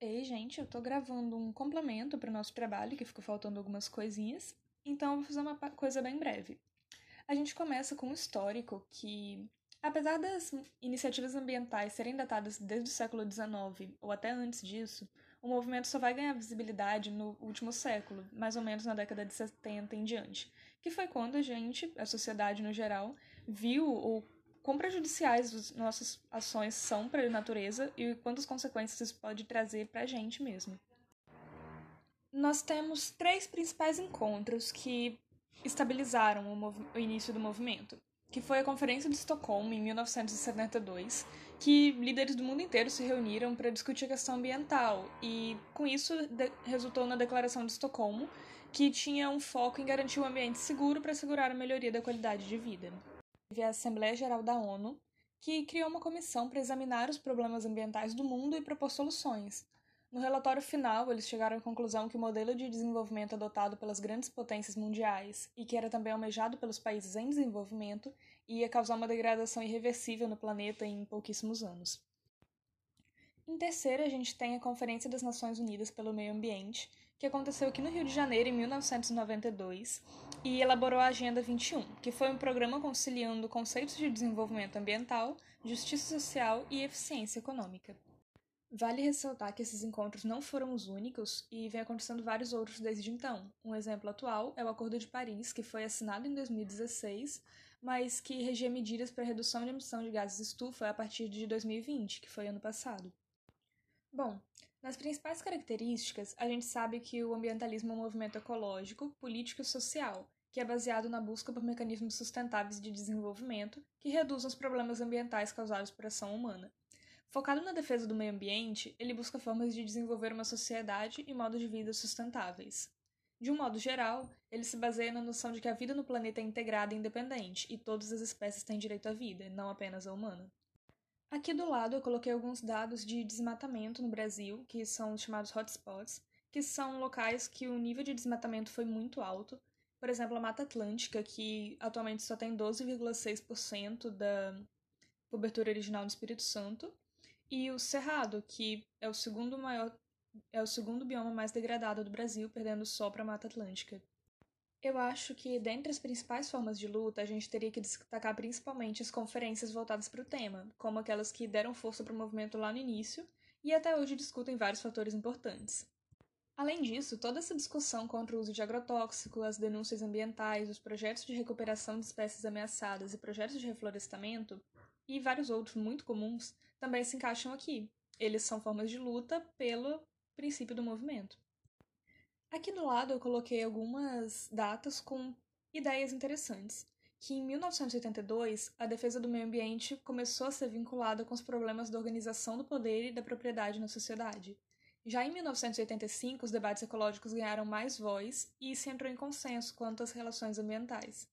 Ei, gente, eu tô gravando um complemento para o nosso trabalho, que ficou faltando algumas coisinhas, então eu vou fazer uma coisa bem breve. A gente começa com um histórico que, apesar das iniciativas ambientais serem datadas desde o século XIX ou até antes disso, o movimento só vai ganhar visibilidade no último século, mais ou menos na década de 70 em diante, que foi quando a gente, a sociedade no geral, viu o quão prejudiciais as nossas ações são para a natureza e quantas consequências isso pode trazer para a gente mesmo. Nós temos três principais encontros que estabilizaram o, o, início do movimento, que foi a Conferência de Estocolmo em 1972, que líderes do mundo inteiro se reuniram para discutir a questão ambiental e com isso resultou na Declaração de Estocolmo, que tinha um foco em garantir um ambiente seguro para assegurar a melhoria da qualidade de vida teve a Assembleia Geral da ONU, que criou uma comissão para examinar os problemas ambientais do mundo e propor soluções. No relatório final, eles chegaram à conclusão que o modelo de desenvolvimento adotado pelas grandes potências mundiais e que era também almejado pelos países em desenvolvimento ia causar uma degradação irreversível no planeta em pouquíssimos anos. Em terceiro, a gente tem a Conferência das Nações Unidas pelo Meio Ambiente, que aconteceu aqui no Rio de Janeiro em 1992 e elaborou a Agenda 21, que foi um programa conciliando conceitos de desenvolvimento ambiental, justiça social e eficiência econômica. Vale ressaltar que esses encontros não foram os únicos e vem acontecendo vários outros desde então. Um exemplo atual é o Acordo de Paris, que foi assinado em 2016, mas que regia medidas para redução de emissão de gases estufa a partir de 2020, que foi ano passado. Bom, nas principais características, a gente sabe que o ambientalismo é um movimento ecológico, político e social, que é baseado na busca por mecanismos sustentáveis de desenvolvimento que reduzam os problemas ambientais causados por ação humana. Focado na defesa do meio ambiente, ele busca formas de desenvolver uma sociedade e modos de vida sustentáveis. De um modo geral, ele se baseia na noção de que a vida no planeta é integrada e independente, e todas as espécies têm direito à vida, não apenas a humana. Aqui do lado eu coloquei alguns dados de desmatamento no Brasil, que são os chamados hotspots, que são locais que o nível de desmatamento foi muito alto. Por exemplo, a Mata Atlântica, que atualmente só tem 12,6% da cobertura original no Espírito Santo, e o Cerrado, que é o segundo maior é o segundo bioma mais degradado do Brasil, perdendo só para a Mata Atlântica. Eu acho que, dentre as principais formas de luta, a gente teria que destacar principalmente as conferências voltadas para o tema, como aquelas que deram força para o movimento lá no início e até hoje discutem vários fatores importantes. Além disso, toda essa discussão contra o uso de agrotóxico, as denúncias ambientais, os projetos de recuperação de espécies ameaçadas e projetos de reflorestamento, e vários outros muito comuns, também se encaixam aqui. Eles são formas de luta pelo princípio do movimento. Aqui do lado eu coloquei algumas datas com ideias interessantes. Que em 1982 a defesa do meio ambiente começou a ser vinculada com os problemas da organização do poder e da propriedade na sociedade. Já em 1985, os debates ecológicos ganharam mais voz e se entrou em consenso quanto às relações ambientais.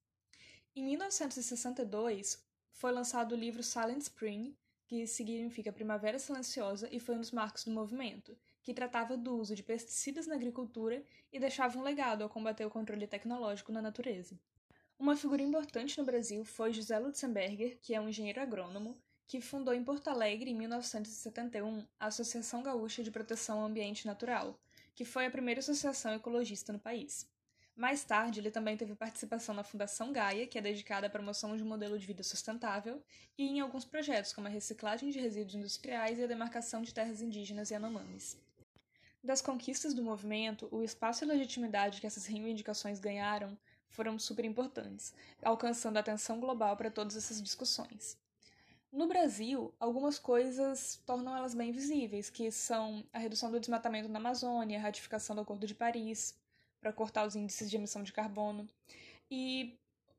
Em 1962, foi lançado o livro Silent Spring, que significa Primavera Silenciosa e foi um dos marcos do movimento, que tratava do uso de pesticidas na agricultura e deixava um legado ao combater o controle tecnológico na natureza. Uma figura importante no Brasil foi José Lutzenberger, que é um engenheiro agrônomo, que fundou em Porto Alegre, em 1971, a Associação Gaúcha de Proteção ao Ambiente Natural, que foi a primeira associação ecologista no país. Mais tarde, ele também teve participação na Fundação Gaia, que é dedicada à promoção de um modelo de vida sustentável, e em alguns projetos, como a reciclagem de resíduos industriais e a demarcação de terras indígenas e anomames. Das conquistas do movimento, o espaço e legitimidade que essas reivindicações ganharam foram super importantes, alcançando a atenção global para todas essas discussões. No Brasil, algumas coisas tornam elas bem visíveis, que são a redução do desmatamento na Amazônia, a ratificação do Acordo de Paris para cortar os índices de emissão de carbono, e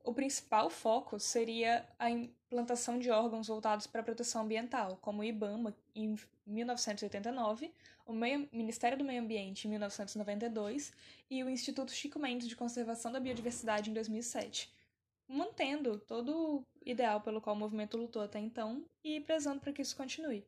o principal foco seria a implantação de órgãos voltados para a proteção ambiental, como o IBAMA em 1989, o Ministério do Meio Ambiente em 1992 e o Instituto Chico Mendes de Conservação da Biodiversidade em 2007, mantendo todo o ideal pelo qual o movimento lutou até então e prezando para que isso continue.